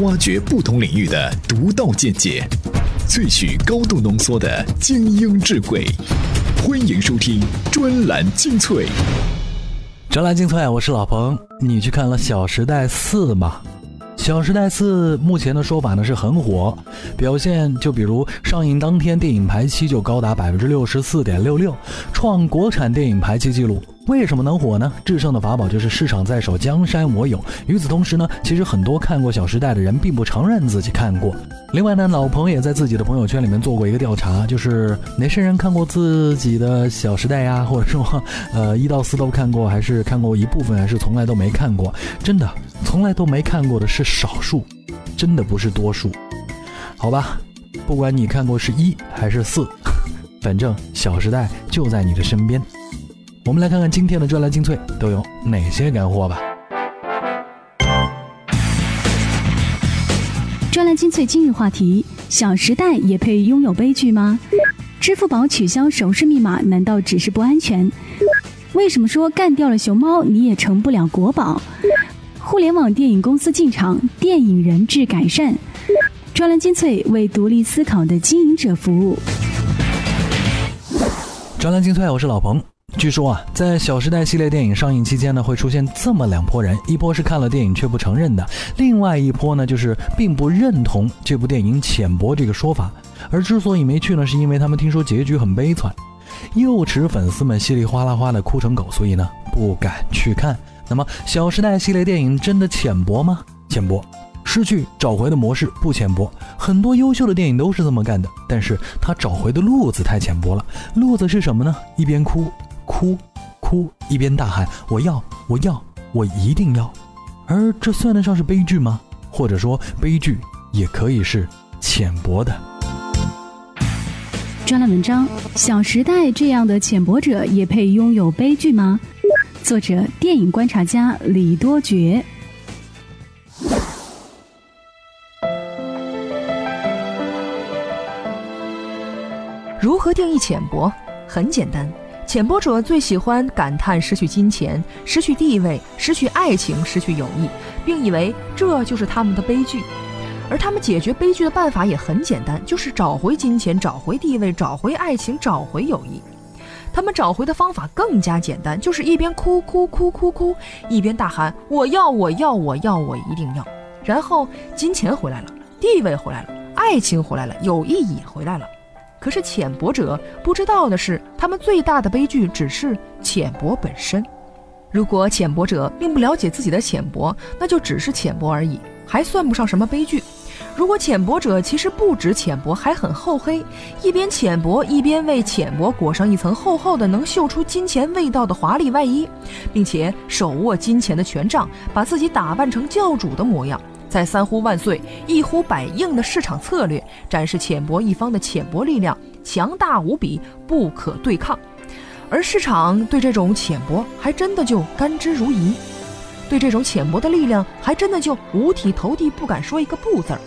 挖掘不同领域的独到见解，萃取高度浓缩的精英智慧。欢迎收听专栏精粹。专栏精粹，我是老彭。你去看了《小时代四》吗？《小时代四》目前的说法呢是很火，表现就比如上映当天电影排期就高达百分之六十四点六六，创国产电影排期记录。为什么能火呢？制胜的法宝就是市场在手，江山我有。与此同时呢，其实很多看过《小时代》的人并不承认自己看过。另外呢，老彭也在自己的朋友圈里面做过一个调查，就是哪些人看过自己的《小时代》呀，或者说，呃，一到四都看过，还是看过一部分，还是从来都没看过？真的。从来都没看过的是少数，真的不是多数，好吧？不管你看过是一还是四，反正《小时代》就在你的身边。我们来看看今天的专栏精粹都有哪些干货吧。专栏精粹今日话题：《小时代》也配拥有悲剧吗？支付宝取消手势密码，难道只是不安全？为什么说干掉了熊猫你也成不了国宝？互联网电影公司进场，电影人质改善。专栏精粹为独立思考的经营者服务。专栏精粹，我是老彭。据说啊，在《小时代》系列电影上映期间呢，会出现这么两波人：一波是看了电影却不承认的，另外一波呢，就是并不认同这部电影浅薄这个说法。而之所以没去呢，是因为他们听说结局很悲惨，幼齿粉丝们稀里哗啦哗的哭成狗，所以呢，不敢去看。那么，《小时代》系列电影真的浅薄吗？浅薄，失去找回的模式不浅薄。很多优秀的电影都是这么干的，但是他找回的路子太浅薄了。路子是什么呢？一边哭哭哭，一边大喊“我要，我要，我一定要”。而这算得上是悲剧吗？或者说，悲剧也可以是浅薄的。专栏文章：《小时代》这样的浅薄者也配拥有悲剧吗？作者：电影观察家李多觉。如何定义浅薄？很简单，浅薄者最喜欢感叹失去金钱、失去地位、失去爱情、失去友谊，并以为这就是他们的悲剧。而他们解决悲剧的办法也很简单，就是找回金钱、找回地位、找回爱情、找回友谊。他们找回的方法更加简单，就是一边哭哭哭哭哭，一边大喊“我要我要我要我一定要”，然后金钱回来了，地位回来了，爱情回来了，友谊也回来了。可是浅薄者不知道的是，他们最大的悲剧只是浅薄本身。如果浅薄者并不了解自己的浅薄，那就只是浅薄而已，还算不上什么悲剧。如果浅薄者其实不止浅薄，还很厚黑，一边浅薄，一边为浅薄裹上一层厚厚的能嗅出金钱味道的华丽外衣，并且手握金钱的权杖，把自己打扮成教主的模样，在三呼万岁、一呼百应的市场策略展示浅薄一方的浅薄力量强大无比，不可对抗，而市场对这种浅薄还真的就甘之如饴，对这种浅薄的力量还真的就五体投地，不敢说一个不字儿。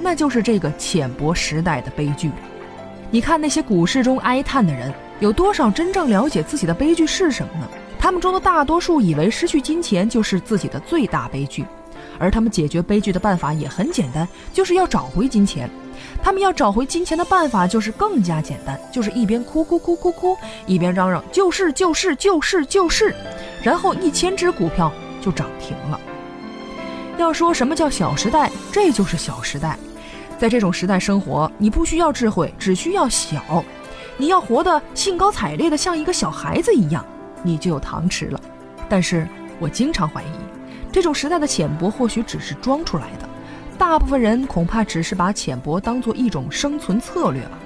那就是这个浅薄时代的悲剧。你看那些股市中哀叹的人，有多少真正了解自己的悲剧是什么呢？他们中的大多数以为失去金钱就是自己的最大悲剧，而他们解决悲剧的办法也很简单，就是要找回金钱。他们要找回金钱的办法就是更加简单，就是一边哭哭哭哭哭，一边嚷嚷就是就是就是就是，然后一千只股票就涨停了。要说什么叫小时代，这就是小时代。在这种时代生活，你不需要智慧，只需要小。你要活得兴高采烈的像一个小孩子一样，你就有糖吃了。但是我经常怀疑，这种时代的浅薄或许只是装出来的。大部分人恐怕只是把浅薄当做一种生存策略吧，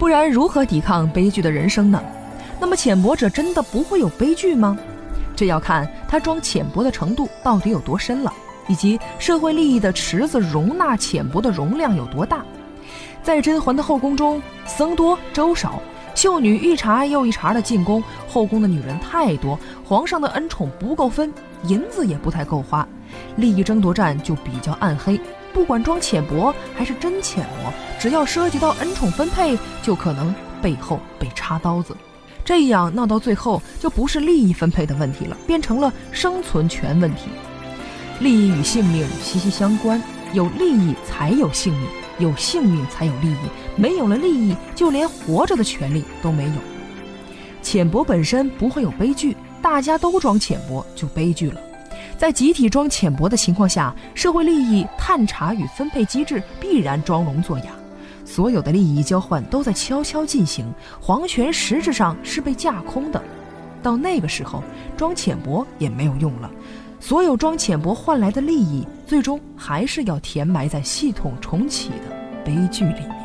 不然如何抵抗悲剧的人生呢？那么浅薄者真的不会有悲剧吗？这要看他装浅薄的程度到底有多深了。以及社会利益的池子容纳浅薄的容量有多大？在甄嬛的后宫中，僧多粥少，秀女一茬又一茬的进宫，后宫的女人太多，皇上的恩宠不够分，银子也不太够花，利益争夺战就比较暗黑。不管装浅薄还是真浅薄，只要涉及到恩宠分配，就可能背后被插刀子。这样闹到最后，就不是利益分配的问题了，变成了生存权问题。利益与性命息息相关，有利益才有性命，有性命才有利益，没有了利益，就连活着的权利都没有。浅薄本身不会有悲剧，大家都装浅薄就悲剧了。在集体装浅薄的情况下，社会利益探查与分配机制必然装聋作哑，所有的利益交换都在悄悄进行，皇权实质上是被架空的。到那个时候，装浅薄也没有用了，所有装浅薄换来的利益，最终还是要填埋在系统重启的悲剧里。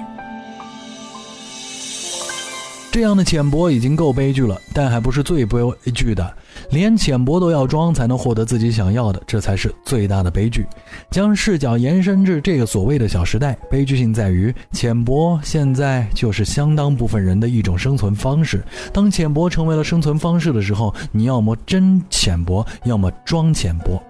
这样的浅薄已经够悲剧了，但还不是最悲剧的。连浅薄都要装才能获得自己想要的，这才是最大的悲剧。将视角延伸至这个所谓的小时代，悲剧性在于浅薄现在就是相当部分人的一种生存方式。当浅薄成为了生存方式的时候，你要么真浅薄，要么装浅薄。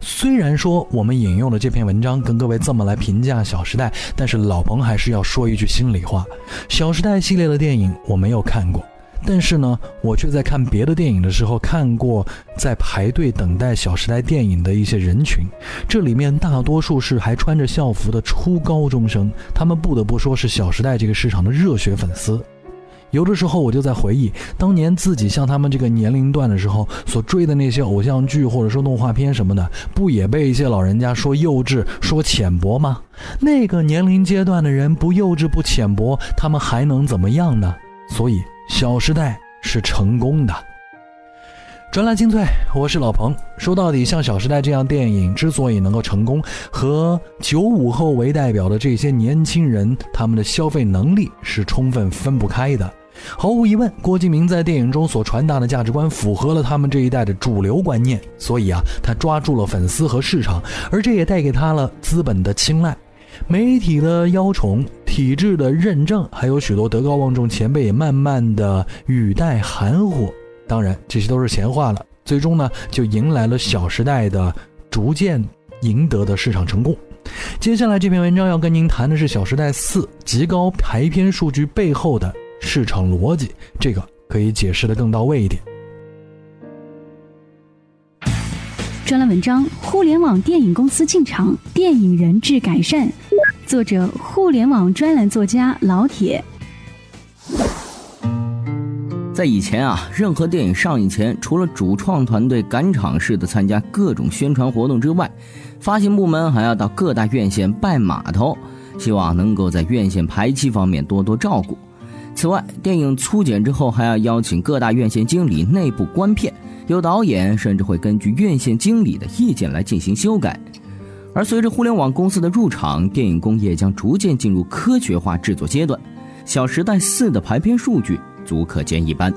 虽然说我们引用了这篇文章跟各位这么来评价《小时代》，但是老彭还是要说一句心里话，《小时代》系列的电影我没有看过，但是呢，我却在看别的电影的时候看过在排队等待《小时代》电影的一些人群，这里面大多数是还穿着校服的初高中生，他们不得不说是《小时代》这个市场的热血粉丝。有的时候我就在回忆当年自己像他们这个年龄段的时候所追的那些偶像剧或者说动画片什么的，不也被一些老人家说幼稚、说浅薄吗？那个年龄阶段的人不幼稚不浅薄，他们还能怎么样呢？所以《小时代》是成功的。专栏精粹，我是老彭。说到底，像《小时代》这样电影之所以能够成功，和九五后为代表的这些年轻人他们的消费能力是充分分不开的。毫无疑问，郭敬明在电影中所传达的价值观符合了他们这一代的主流观念，所以啊，他抓住了粉丝和市场，而这也带给他了资本的青睐、媒体的邀宠、体制的认证，还有许多德高望重前辈也慢慢的语带含糊。当然，这些都是闲话了。最终呢，就迎来了《小时代》的逐渐赢得的市场成功。接下来这篇文章要跟您谈的是《小时代四》极高排片数据背后的。市场逻辑，这个可以解释的更到位一点。专栏文章：互联网电影公司进场，电影人质改善。作者：互联网专栏作家老铁。在以前啊，任何电影上映前，除了主创团队赶场式的参加各种宣传活动之外，发行部门还要到各大院线拜码头，希望能够在院线排期方面多多照顾。此外，电影粗剪之后还要邀请各大院线经理内部观片，有导演甚至会根据院线经理的意见来进行修改。而随着互联网公司的入场，电影工业将逐渐进入科学化制作阶段。《小时代四》的排片数据足可见一斑。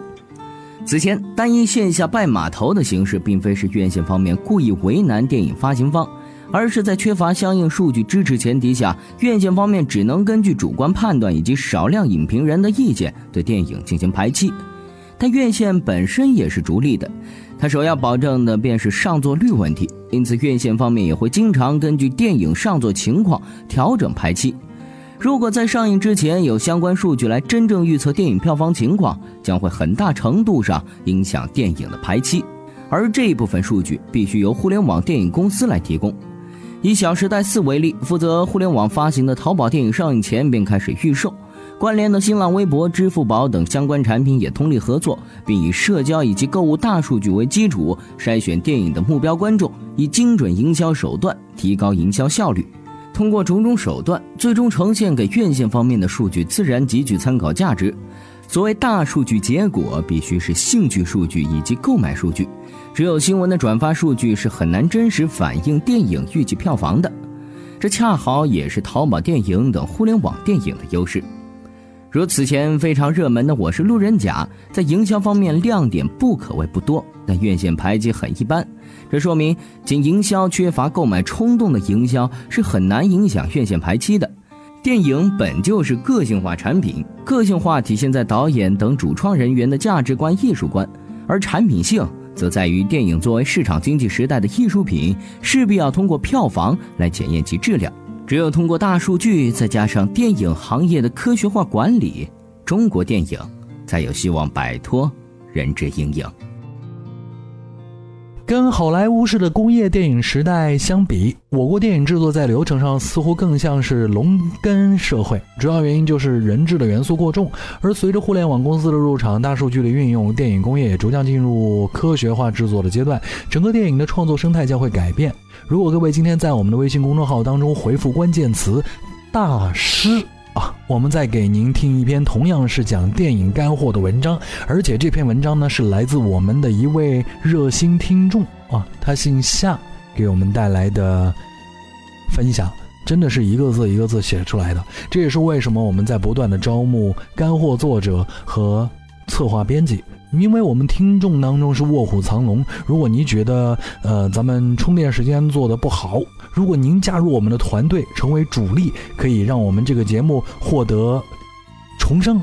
此前，单一线下拜码头的形式，并非是院线方面故意为难电影发行方。而是在缺乏相应数据支持前提下，院线方面只能根据主观判断以及少量影评人的意见对电影进行排期。但院线本身也是逐利的，它首要保证的便是上座率问题，因此院线方面也会经常根据电影上座情况调整排期。如果在上映之前有相关数据来真正预测电影票房情况，将会很大程度上影响电影的排期，而这一部分数据必须由互联网电影公司来提供。以《小时代四》为例，负责互联网发行的淘宝电影上映前便开始预售，关联的新浪微博、支付宝等相关产品也通力合作，并以社交以及购物大数据为基础筛选电影的目标观众，以精准营销手段提高营销效率。通过种种手段，最终呈现给院线方面的数据自然极具参考价值。所谓大数据结果，必须是兴趣数据以及购买数据。只有新闻的转发数据是很难真实反映电影预计票房的，这恰好也是淘宝电影等互联网电影的优势。如此前非常热门的《我是路人甲》，在营销方面亮点不可谓不多，但院线排期很一般。这说明仅营销缺乏购买冲动的营销是很难影响院线排期的。电影本就是个性化产品，个性化体现在导演等主创人员的价值观、艺术观，而产品性。则在于电影作为市场经济时代的艺术品，势必要通过票房来检验其质量。只有通过大数据，再加上电影行业的科学化管理，中国电影才有希望摆脱人质阴影。跟好莱坞式的工业电影时代相比，我国电影制作在流程上似乎更像是农耕社会。主要原因就是人质的元素过重。而随着互联网公司的入场、大数据的运用，电影工业也逐渐进入科学化制作的阶段，整个电影的创作生态将会改变。如果各位今天在我们的微信公众号当中回复关键词“大师”。啊，我们再给您听一篇同样是讲电影干货的文章，而且这篇文章呢是来自我们的一位热心听众啊，他姓夏，给我们带来的分享，真的是一个字一个字写出来的。这也是为什么我们在不断的招募干货作者和策划编辑。因为我们听众当中是卧虎藏龙，如果您觉得呃咱们充电时间做的不好，如果您加入我们的团队成为主力，可以让我们这个节目获得重生，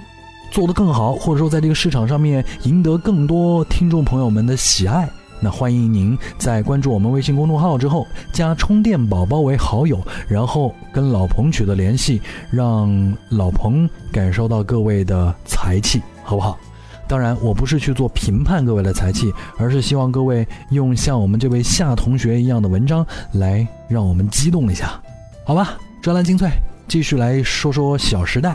做得更好，或者说在这个市场上面赢得更多听众朋友们的喜爱，那欢迎您在关注我们微信公众号之后加充电宝宝为好友，然后跟老彭取得联系，让老彭感受到各位的才气，好不好？当然，我不是去做评判各位的才气，而是希望各位用像我们这位夏同学一样的文章来让我们激动一下，好吧？专栏精粹，继续来说说《小时代》。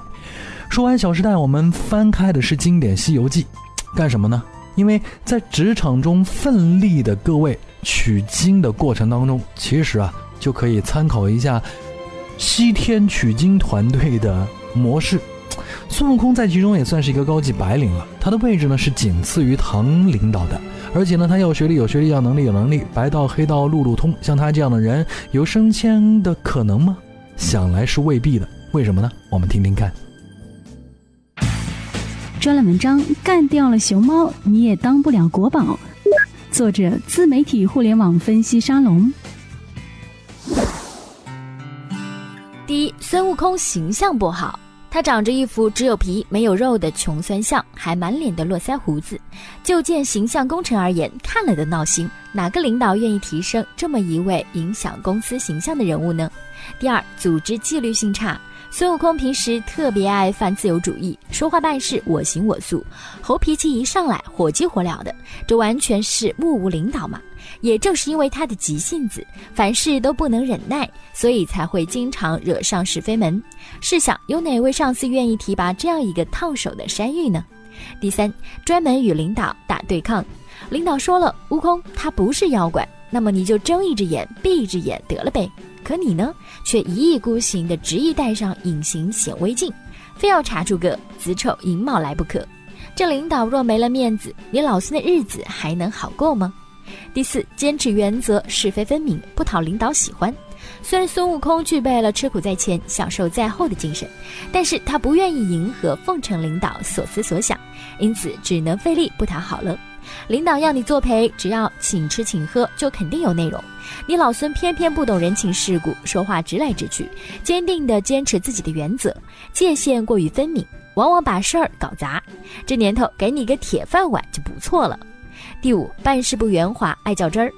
说完《小时代》，我们翻开的是经典《西游记》，干什么呢？因为在职场中奋力的各位取经的过程当中，其实啊，就可以参考一下西天取经团队的模式。孙悟空在其中也算是一个高级白领了，他的位置呢是仅次于唐领导的，而且呢他要学历有学历，要能力有能力，白道黑道路路通。像他这样的人有升迁的可能吗？想来是未必的。为什么呢？我们听听看。专栏文章：干掉了熊猫，你也当不了国宝。作者：自媒体互联网分析沙龙。第一，孙悟空形象不好。他长着一副只有皮没有肉的穷酸相，还满脸的络腮胡子。就见形象工程而言，看了都闹心。哪个领导愿意提升这么一位影响公司形象的人物呢？第二，组织纪律性差。孙悟空平时特别爱犯自由主义，说话办事我行我素，猴脾气一上来火急火燎的，这完全是目无领导嘛。也正是因为他的急性子，凡事都不能忍耐，所以才会经常惹上是非门。试想，有哪位上司愿意提拔这样一个烫手的山芋呢？第三，专门与领导打对抗。领导说了，悟空他不是妖怪，那么你就睁一只眼闭一只眼得了呗。可你呢，却一意孤行的执意戴上隐形显微镜，非要查出个子丑寅卯来不可。这领导若没了面子，你老孙的日子还能好过吗？第四，坚持原则，是非分明，不讨领导喜欢。虽然孙悟空具备了吃苦在前、享受在后的精神，但是他不愿意迎合奉承领导所思所想，因此只能费力不讨好了。领导要你作陪，只要请吃请喝，就肯定有内容。你老孙偏偏不懂人情世故，说话直来直去，坚定地坚持自己的原则，界限过于分明，往往把事儿搞砸。这年头给你个铁饭碗就不错了。第五，办事不圆滑，爱较真儿。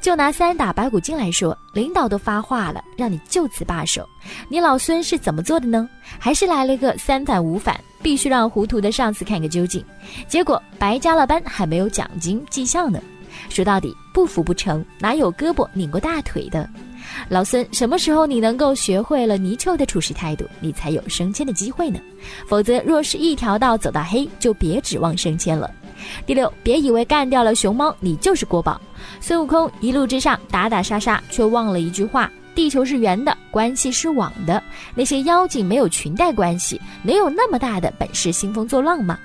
就拿三打白骨精来说，领导都发话了，让你就此罢手，你老孙是怎么做的呢？还是来了个三反五反，必须让糊涂的上司看个究竟。结果白加了班，还没有奖金绩效呢。说到底，不服不成，哪有胳膊拧过大腿的？老孙，什么时候你能够学会了泥鳅的处事态度，你才有升迁的机会呢？否则，若是一条道走到黑，就别指望升迁了。第六，别以为干掉了熊猫，你就是国宝。孙悟空一路之上打打杀杀，却忘了一句话：地球是圆的，关系是网的。那些妖精没有裙带关系，能有那么大的本事兴风作浪吗？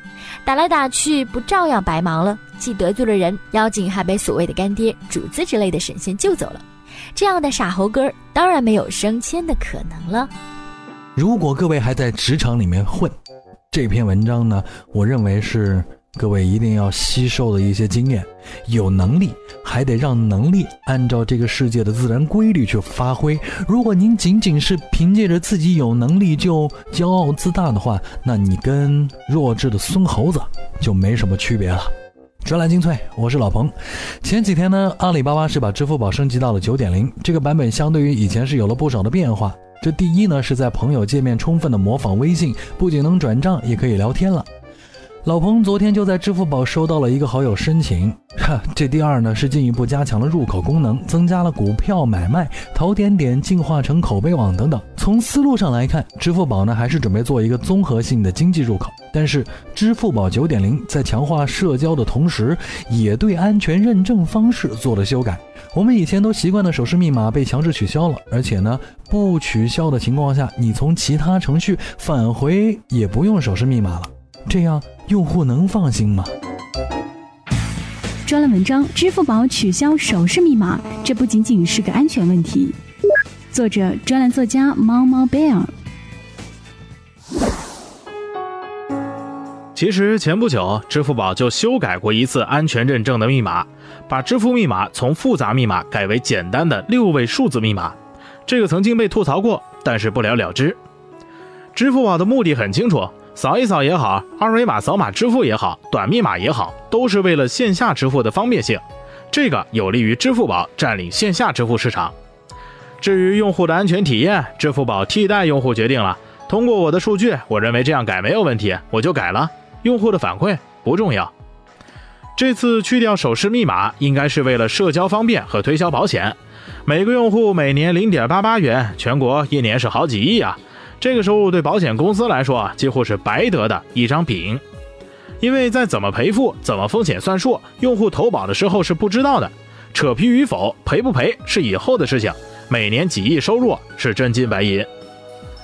打来打去，不照样白忙了？既得罪了人，妖精还被所谓的干爹、主子之类的神仙救走了。这样的傻猴哥，当然没有升迁的可能了。如果各位还在职场里面混，这篇文章呢，我认为是。各位一定要吸收的一些经验，有能力还得让能力按照这个世界的自然规律去发挥。如果您仅仅是凭借着自己有能力就骄傲自大的话，那你跟弱智的孙猴子就没什么区别了。专栏精粹，我是老彭。前几天呢，阿里巴巴是把支付宝升级到了九点零，这个版本相对于以前是有了不少的变化。这第一呢，是在朋友界面充分的模仿微信，不仅能转账，也可以聊天了。老彭昨天就在支付宝收到了一个好友申请，哈，这第二呢是进一步加强了入口功能，增加了股票买卖、淘点点进化成口碑网等等。从思路上来看，支付宝呢还是准备做一个综合性的经济入口。但是支付宝九点零在强化社交的同时，也对安全认证方式做了修改。我们以前都习惯的手势密码被强制取消了，而且呢不取消的情况下，你从其他程序返回也不用手势密码了。这样用户能放心吗？专栏文章：支付宝取消手势密码，这不仅仅是个安全问题。作者：专栏作家猫猫贝尔。其实前不久，支付宝就修改过一次安全认证的密码，把支付密码从复杂密码改为简单的六位数字密码。这个曾经被吐槽过，但是不了了之。支付宝的目的很清楚。扫一扫也好，二维码扫码支付也好，短密码也好，都是为了线下支付的方便性。这个有利于支付宝占领线下支付市场。至于用户的安全体验，支付宝替代用户决定了。通过我的数据，我认为这样改没有问题，我就改了。用户的反馈不重要。这次去掉手势密码，应该是为了社交方便和推销保险。每个用户每年零点八八元，全国一年是好几亿啊。这个收入对保险公司来说啊，几乎是白得的一张饼，因为在怎么赔付、怎么风险算数，用户投保的时候是不知道的，扯皮与否、赔不赔是以后的事情。每年几亿收入是真金白银，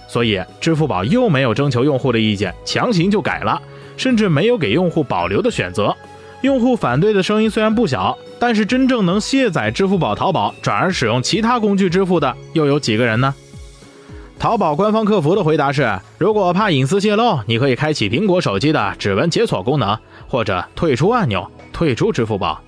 所以支付宝又没有征求用户的意见，强行就改了，甚至没有给用户保留的选择。用户反对的声音虽然不小，但是真正能卸载支付宝淘宝转而使用其他工具支付的又有几个人呢？淘宝官方客服的回答是：如果怕隐私泄露，你可以开启苹果手机的指纹解锁功能，或者退出按钮退出支付宝。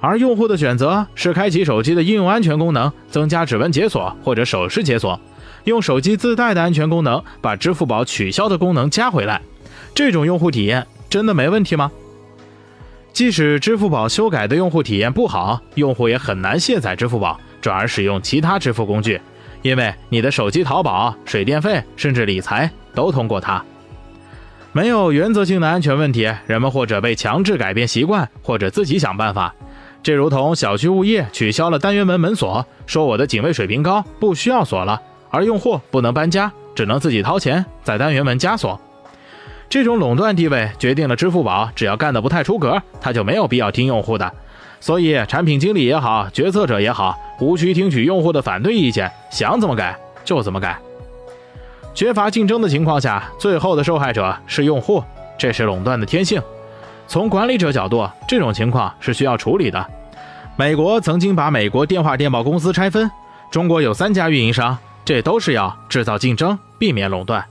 而用户的选择是开启手机的应用安全功能，增加指纹解锁或者手势解锁，用手机自带的安全功能把支付宝取消的功能加回来。这种用户体验真的没问题吗？即使支付宝修改的用户体验不好，用户也很难卸载支付宝，转而使用其他支付工具。因为你的手机淘宝、水电费，甚至理财都通过它，没有原则性的安全问题，人们或者被强制改变习惯，或者自己想办法。这如同小区物业取消了单元门门锁，说我的警卫水平高，不需要锁了，而用户不能搬家，只能自己掏钱在单元门加锁。这种垄断地位决定了支付宝只要干得不太出格，他就没有必要听用户的。所以，产品经理也好，决策者也好，无需听取用户的反对意见，想怎么改就怎么改。缺乏竞争的情况下，最后的受害者是用户，这是垄断的天性。从管理者角度，这种情况是需要处理的。美国曾经把美国电话电报公司拆分，中国有三家运营商，这都是要制造竞争，避免垄断。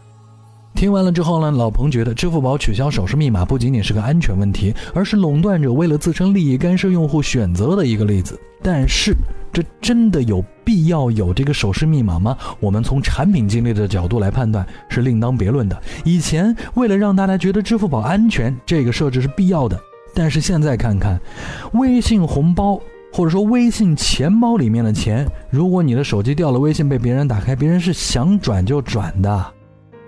听完了之后呢，老彭觉得支付宝取消手势密码不仅仅是个安全问题，而是垄断者为了自身利益干涉用户选择的一个例子。但是，这真的有必要有这个手势密码吗？我们从产品经理的角度来判断是另当别论的。以前为了让大家觉得支付宝安全，这个设置是必要的。但是现在看看，微信红包或者说微信钱包里面的钱，如果你的手机掉了，微信被别人打开，别人是想转就转的。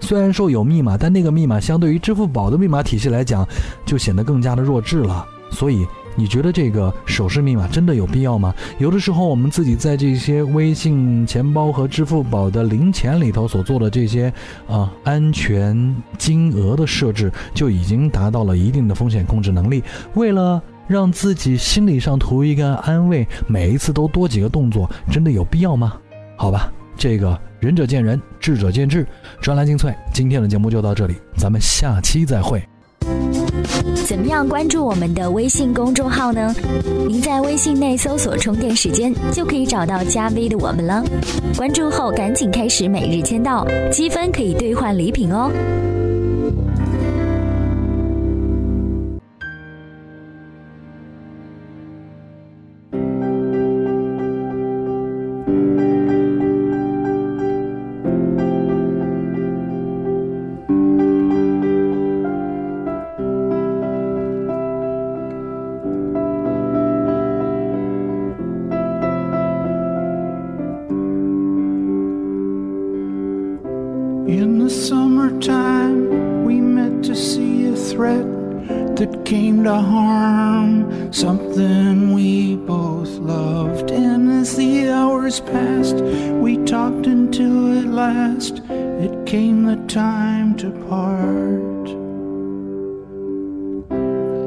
虽然说有密码，但那个密码相对于支付宝的密码体系来讲，就显得更加的弱智了。所以，你觉得这个手势密码真的有必要吗？有的时候，我们自己在这些微信钱包和支付宝的零钱里头所做的这些啊安全金额的设置，就已经达到了一定的风险控制能力。为了让自己心理上图一个安慰，每一次都多几个动作，真的有必要吗？好吧，这个。仁者见仁，智者见智。专栏精粹，今天的节目就到这里，咱们下期再会。怎么样关注我们的微信公众号呢？您在微信内搜索“充电时间”，就可以找到加 V 的我们了。关注后赶紧开始每日签到，积分可以兑换礼品哦。In the summertime, we met to see a threat that came to harm something we both loved. And as the hours passed, we talked until at last it came the time to part.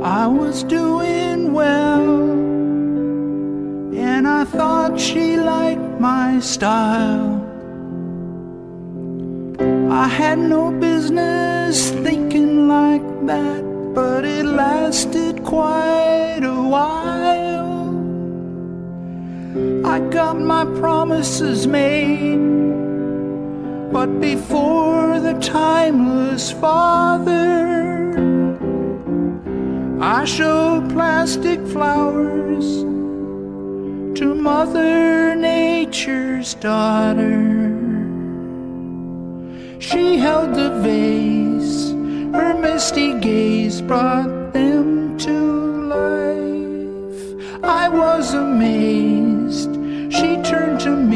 I was doing well, and I thought she liked my style. I had no business thinking like that, but it lasted quite a while. I got my promises made, but before the timeless father, I showed plastic flowers to Mother Nature's daughter. She held the vase, her misty gaze brought them to life. I was amazed, she turned to me.